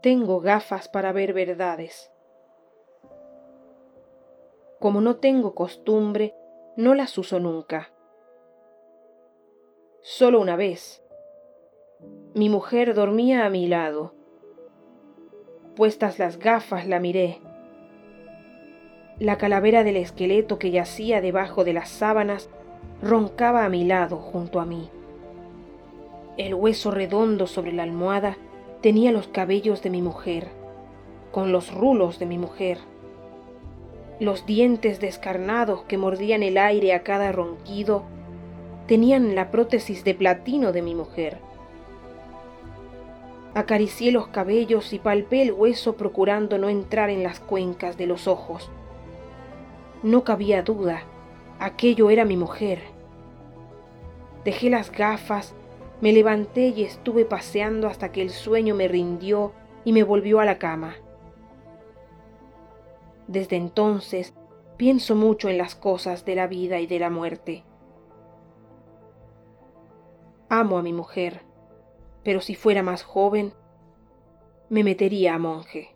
tengo gafas para ver verdades. Como no tengo costumbre, no las uso nunca. Solo una vez. Mi mujer dormía a mi lado. Puestas las gafas la miré. La calavera del esqueleto que yacía debajo de las sábanas roncaba a mi lado junto a mí. El hueso redondo sobre la almohada tenía los cabellos de mi mujer, con los rulos de mi mujer. Los dientes descarnados que mordían el aire a cada ronquido tenían la prótesis de platino de mi mujer. Acaricié los cabellos y palpé el hueso procurando no entrar en las cuencas de los ojos. No cabía duda, aquello era mi mujer. Dejé las gafas me levanté y estuve paseando hasta que el sueño me rindió y me volvió a la cama. Desde entonces pienso mucho en las cosas de la vida y de la muerte. Amo a mi mujer, pero si fuera más joven, me metería a monje.